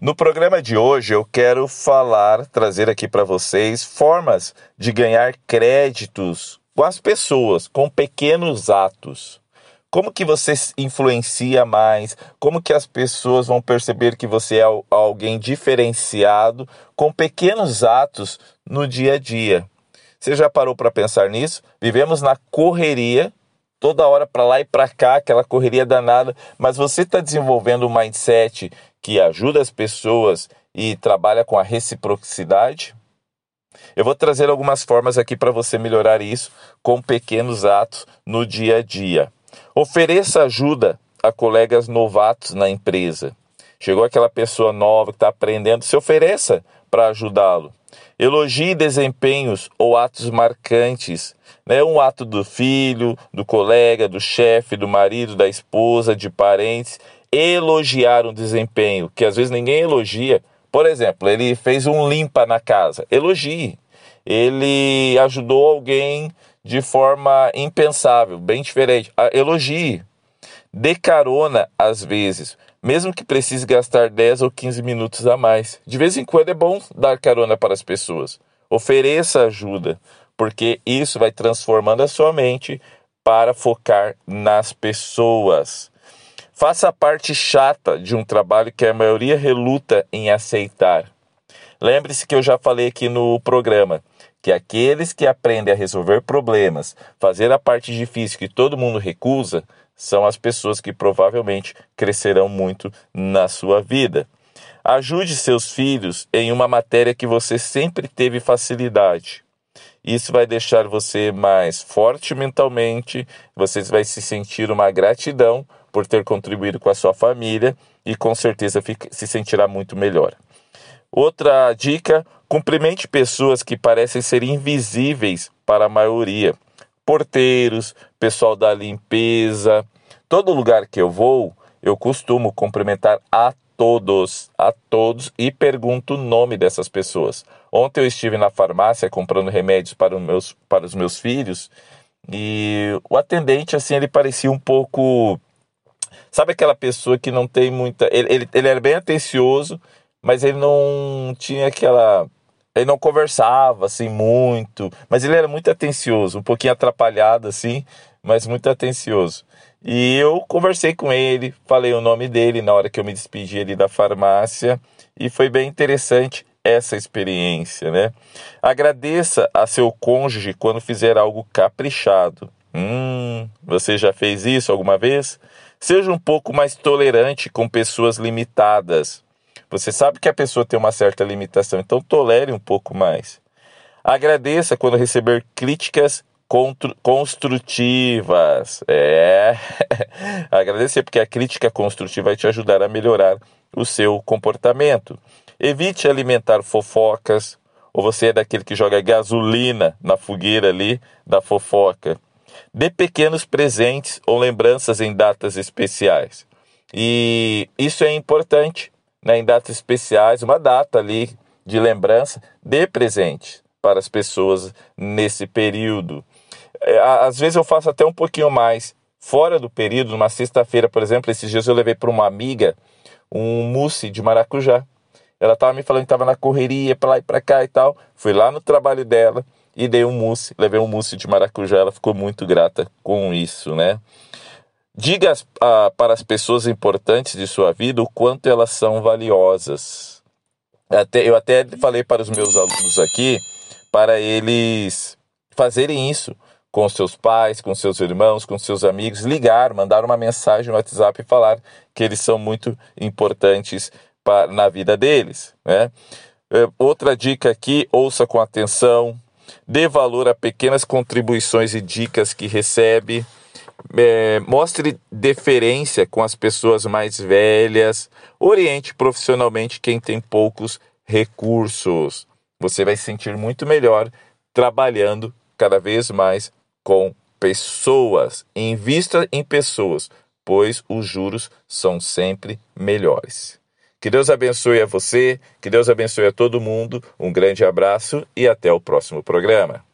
No programa de hoje eu quero falar, trazer aqui para vocês formas de ganhar créditos com as pessoas, com pequenos atos. Como que você influencia mais? Como que as pessoas vão perceber que você é alguém diferenciado com pequenos atos no dia a dia? Você já parou para pensar nisso? Vivemos na correria, toda hora para lá e para cá, aquela correria danada, mas você está desenvolvendo um mindset que ajuda as pessoas e trabalha com a reciprocidade? Eu vou trazer algumas formas aqui para você melhorar isso com pequenos atos no dia a dia. Ofereça ajuda a colegas novatos na empresa. Chegou aquela pessoa nova que está aprendendo, se ofereça para ajudá-lo. Elogie desempenhos ou atos marcantes. Né? Um ato do filho, do colega, do chefe, do marido, da esposa, de parentes. Elogiar um desempenho que às vezes ninguém elogia. Por exemplo, ele fez um limpa na casa. Elogie. Ele ajudou alguém de forma impensável, bem diferente. Ah, elogie. Dê carona às vezes, mesmo que precise gastar 10 ou 15 minutos a mais. De vez em quando é bom dar carona para as pessoas. Ofereça ajuda, porque isso vai transformando a sua mente para focar nas pessoas. Faça a parte chata de um trabalho que a maioria reluta em aceitar. Lembre-se que eu já falei aqui no programa que aqueles que aprendem a resolver problemas, fazer a parte difícil que todo mundo recusa, são as pessoas que provavelmente crescerão muito na sua vida. Ajude seus filhos em uma matéria que você sempre teve facilidade. Isso vai deixar você mais forte mentalmente, você vai se sentir uma gratidão por ter contribuído com a sua família e com certeza se sentirá muito melhor. Outra dica: cumprimente pessoas que parecem ser invisíveis para a maioria. Porteiros, pessoal da limpeza. Todo lugar que eu vou, eu costumo cumprimentar a todos, a todos e pergunto o nome dessas pessoas. Ontem eu estive na farmácia comprando remédios para os meus, para os meus filhos e o atendente, assim, ele parecia um pouco. Sabe aquela pessoa que não tem muita. Ele, ele, ele era bem atencioso, mas ele não tinha aquela. Ele não conversava assim muito, mas ele era muito atencioso, um pouquinho atrapalhado assim, mas muito atencioso. E eu conversei com ele, falei o nome dele na hora que eu me despedi ali da farmácia e foi bem interessante essa experiência, né? Agradeça a seu cônjuge quando fizer algo caprichado. Hum, você já fez isso alguma vez? Seja um pouco mais tolerante com pessoas limitadas. Você sabe que a pessoa tem uma certa limitação, então tolere um pouco mais. Agradeça quando receber críticas construtivas. É. Agradecer porque a crítica construtiva vai te ajudar a melhorar o seu comportamento. Evite alimentar fofocas, ou você é daquele que joga gasolina na fogueira ali da fofoca. Dê pequenos presentes ou lembranças em datas especiais. E isso é importante né, em datas especiais, uma data ali de lembrança, dê presente para as pessoas nesse período. É, às vezes eu faço até um pouquinho mais. Fora do período, numa sexta-feira, por exemplo, esses dias eu levei para uma amiga um mousse de maracujá. Ela estava me falando que estava na correria, para lá e para cá e tal. Fui lá no trabalho dela e dei um mousse, levei um mousse de maracujá. Ela ficou muito grata com isso, né? Diga ah, para as pessoas importantes de sua vida o quanto elas são valiosas. Até, eu até falei para os meus alunos aqui para eles fazerem isso com seus pais, com seus irmãos, com seus amigos, ligar, mandar uma mensagem no WhatsApp e falar que eles são muito importantes na vida deles. Né? É, outra dica aqui: ouça com atenção, dê valor a pequenas contribuições e dicas que recebe é, mostre deferência com as pessoas mais velhas, oriente profissionalmente quem tem poucos recursos. Você vai se sentir muito melhor trabalhando cada vez mais com pessoas. Invista em pessoas, pois os juros são sempre melhores. Que Deus abençoe a você, que Deus abençoe a todo mundo. Um grande abraço e até o próximo programa.